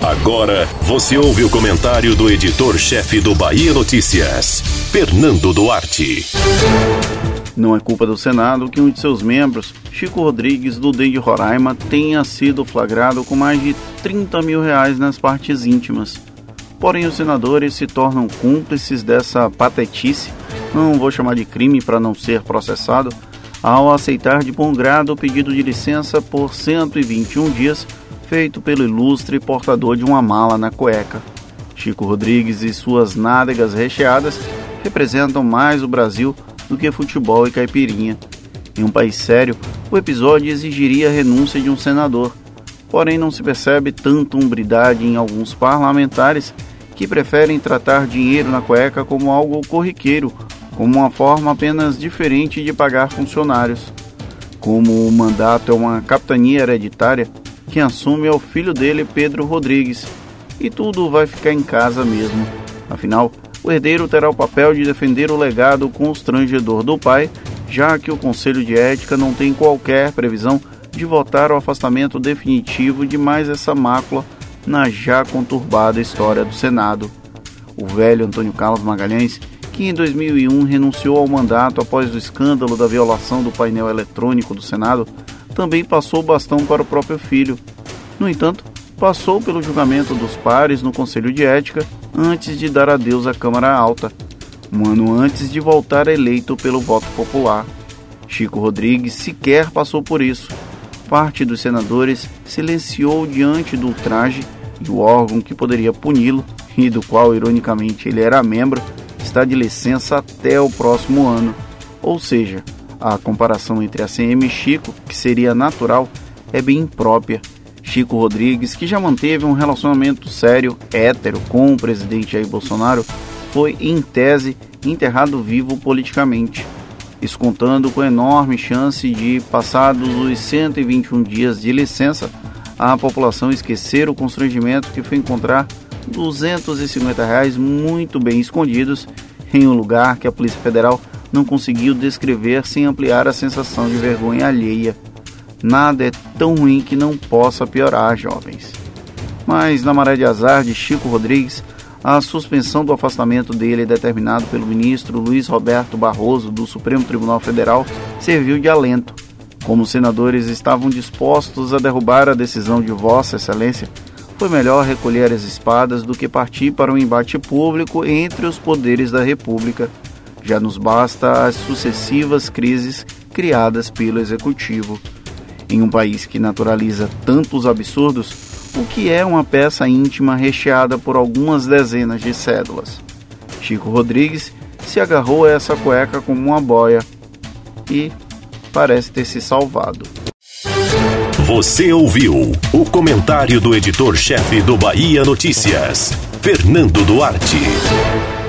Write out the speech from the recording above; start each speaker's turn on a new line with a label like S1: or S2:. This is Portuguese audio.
S1: Agora você ouve o comentário do editor-chefe do Bahia Notícias, Fernando Duarte.
S2: Não é culpa do Senado que um de seus membros, Chico Rodrigues, do DEI de Roraima, tenha sido flagrado com mais de 30 mil reais nas partes íntimas. Porém, os senadores se tornam cúmplices dessa patetice, não vou chamar de crime para não ser processado, ao aceitar de bom grado o pedido de licença por 121 dias feito pelo ilustre portador de uma mala na cueca. Chico Rodrigues e suas nádegas recheadas representam mais o Brasil do que futebol e caipirinha. Em um país sério, o episódio exigiria a renúncia de um senador. Porém, não se percebe tanta umbridade em alguns parlamentares que preferem tratar dinheiro na cueca como algo corriqueiro, como uma forma apenas diferente de pagar funcionários. Como o mandato é uma capitania hereditária, quem assume é o filho dele, Pedro Rodrigues, e tudo vai ficar em casa mesmo. Afinal, o herdeiro terá o papel de defender o legado constrangedor do pai, já que o Conselho de Ética não tem qualquer previsão de votar o afastamento definitivo de mais essa mácula na já conturbada história do Senado. O velho Antônio Carlos Magalhães, que em 2001 renunciou ao mandato após o escândalo da violação do painel eletrônico do Senado, também passou o bastão para o próprio filho. No entanto, passou pelo julgamento dos pares no Conselho de Ética antes de dar adeus à Câmara Alta, um ano antes de voltar eleito pelo voto popular. Chico Rodrigues sequer passou por isso. Parte dos senadores silenciou diante do ultraje e o órgão que poderia puni-lo, e do qual, ironicamente, ele era membro, está de licença até o próximo ano. Ou seja, a comparação entre a CM e Chico, que seria natural, é bem imprópria. Chico Rodrigues, que já manteve um relacionamento sério, hétero, com o presidente Jair Bolsonaro, foi, em tese, enterrado vivo politicamente. Isso contando com enorme chance de, passados os 121 dias de licença, a população esquecer o constrangimento que foi encontrar 250 reais muito bem escondidos em um lugar que a Polícia Federal não conseguiu descrever sem ampliar a sensação de vergonha alheia. Nada é tão ruim que não possa piorar, jovens. Mas na maré de azar de Chico Rodrigues, a suspensão do afastamento dele determinado pelo ministro Luiz Roberto Barroso do Supremo Tribunal Federal serviu de alento. Como os senadores estavam dispostos a derrubar a decisão de Vossa Excelência, foi melhor recolher as espadas do que partir para um embate público entre os poderes da República já nos basta as sucessivas crises criadas pelo executivo. Em um país que naturaliza tantos absurdos, o que é uma peça íntima recheada por algumas dezenas de cédulas? Chico Rodrigues se agarrou a essa cueca como uma boia e parece ter se salvado.
S1: Você ouviu o comentário do editor-chefe do Bahia Notícias, Fernando Duarte.